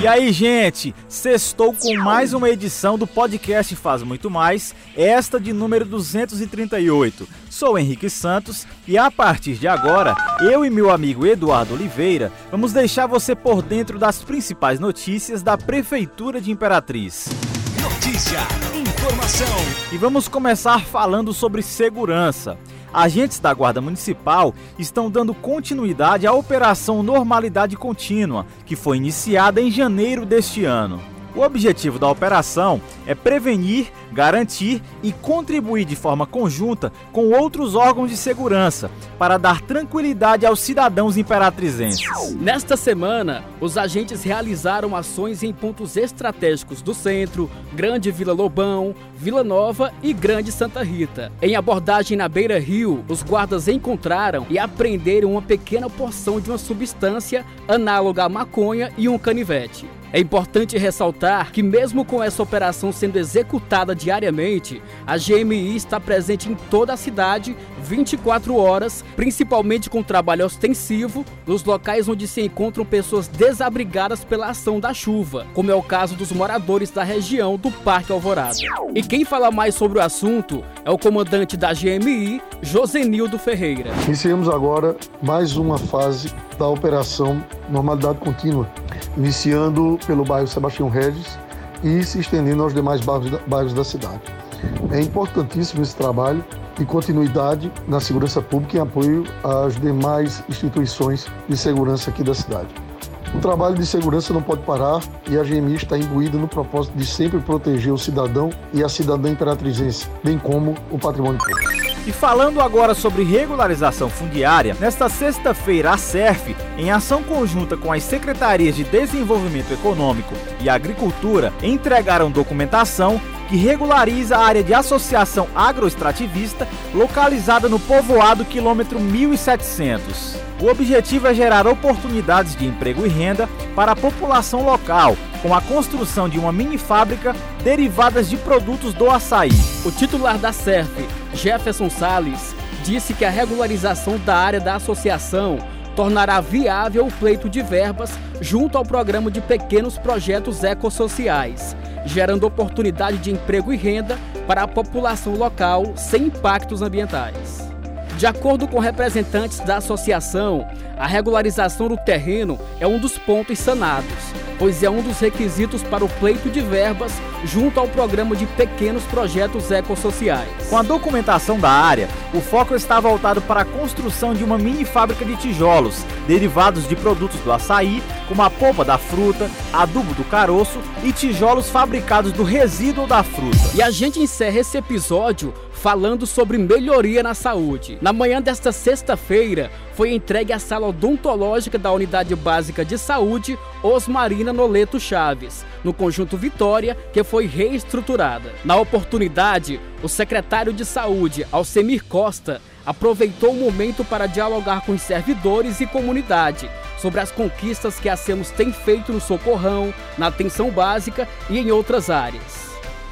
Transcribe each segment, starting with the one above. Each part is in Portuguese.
E aí, gente, sextou com mais uma edição do podcast Faz Muito Mais, esta de número 238. Sou Henrique Santos e a partir de agora, eu e meu amigo Eduardo Oliveira vamos deixar você por dentro das principais notícias da Prefeitura de Imperatriz. Notícia, informação. E vamos começar falando sobre segurança. Agentes da Guarda Municipal estão dando continuidade à Operação Normalidade Contínua, que foi iniciada em janeiro deste ano. O objetivo da operação é prevenir, garantir e contribuir de forma conjunta com outros órgãos de segurança para dar tranquilidade aos cidadãos imperatrizenses. Nesta semana, os agentes realizaram ações em pontos estratégicos do centro, Grande Vila Lobão, Vila Nova e Grande Santa Rita. Em abordagem na Beira Rio, os guardas encontraram e apreenderam uma pequena porção de uma substância análoga à maconha e um canivete. É importante ressaltar que, mesmo com essa operação sendo executada diariamente, a GMI está presente em toda a cidade 24 horas, principalmente com trabalho ostensivo nos locais onde se encontram pessoas desabrigadas pela ação da chuva, como é o caso dos moradores da região do Parque Alvorada. E quem fala mais sobre o assunto é o comandante da GMI, Josenildo Ferreira. Iniciamos agora mais uma fase da operação Normalidade Contínua iniciando pelo bairro Sebastião Regis e se estendendo aos demais bairros da, bairros da cidade. É importantíssimo esse trabalho de continuidade na segurança pública e apoio às demais instituições de segurança aqui da cidade. O trabalho de segurança não pode parar e a GMI está imbuída no propósito de sempre proteger o cidadão e a cidadã imperatrizense, bem como o patrimônio público. E falando agora sobre regularização fundiária, nesta sexta-feira a SERF, em ação conjunta com as Secretarias de Desenvolvimento Econômico e Agricultura, entregaram documentação que regulariza a área de associação agroextrativista localizada no povoado quilômetro 1700. O objetivo é gerar oportunidades de emprego e renda para a população local, com a construção de uma mini fábrica derivadas de produtos do açaí. O titular da SERF, Jefferson Sales, disse que a regularização da área da associação tornará viável o pleito de verbas junto ao programa de pequenos projetos ecossociais, gerando oportunidade de emprego e renda para a população local sem impactos ambientais. De acordo com representantes da associação, a regularização do terreno é um dos pontos sanados, pois é um dos requisitos para o pleito de verbas junto ao programa de pequenos projetos ecossociais. Com a documentação da área, o foco está voltado para a construção de uma mini fábrica de tijolos, derivados de produtos do açaí, como a polpa da fruta, adubo do caroço e tijolos fabricados do resíduo da fruta. E a gente encerra esse episódio falando sobre melhoria na saúde. Na manhã desta sexta-feira, foi entregue a sala odontológica da Unidade Básica de Saúde Osmarina Noleto Chaves, no Conjunto Vitória, que foi reestruturada. Na oportunidade, o secretário de Saúde, Alcemir Costa, aproveitou o momento para dialogar com os servidores e comunidade sobre as conquistas que a SEMOS tem feito no socorrão, na atenção básica e em outras áreas.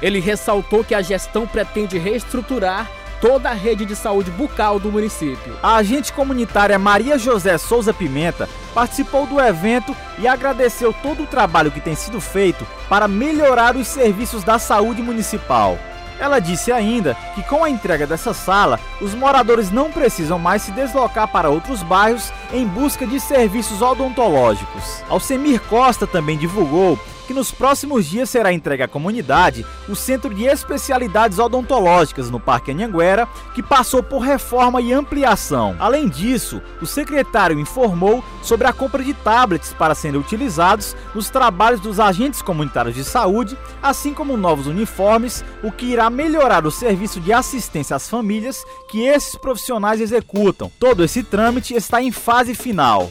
Ele ressaltou que a gestão pretende reestruturar toda a rede de saúde bucal do município. A agente comunitária Maria José Souza Pimenta participou do evento e agradeceu todo o trabalho que tem sido feito para melhorar os serviços da saúde municipal. Ela disse ainda que com a entrega dessa sala, os moradores não precisam mais se deslocar para outros bairros em busca de serviços odontológicos. Alcemir Costa também divulgou que nos próximos dias será entregue à comunidade o Centro de Especialidades Odontológicas no Parque Anhanguera, que passou por reforma e ampliação. Além disso, o secretário informou sobre a compra de tablets para serem utilizados nos trabalhos dos agentes comunitários de saúde, assim como novos uniformes, o que irá melhorar o serviço de assistência às famílias que esses profissionais executam. Todo esse trâmite está em fase final.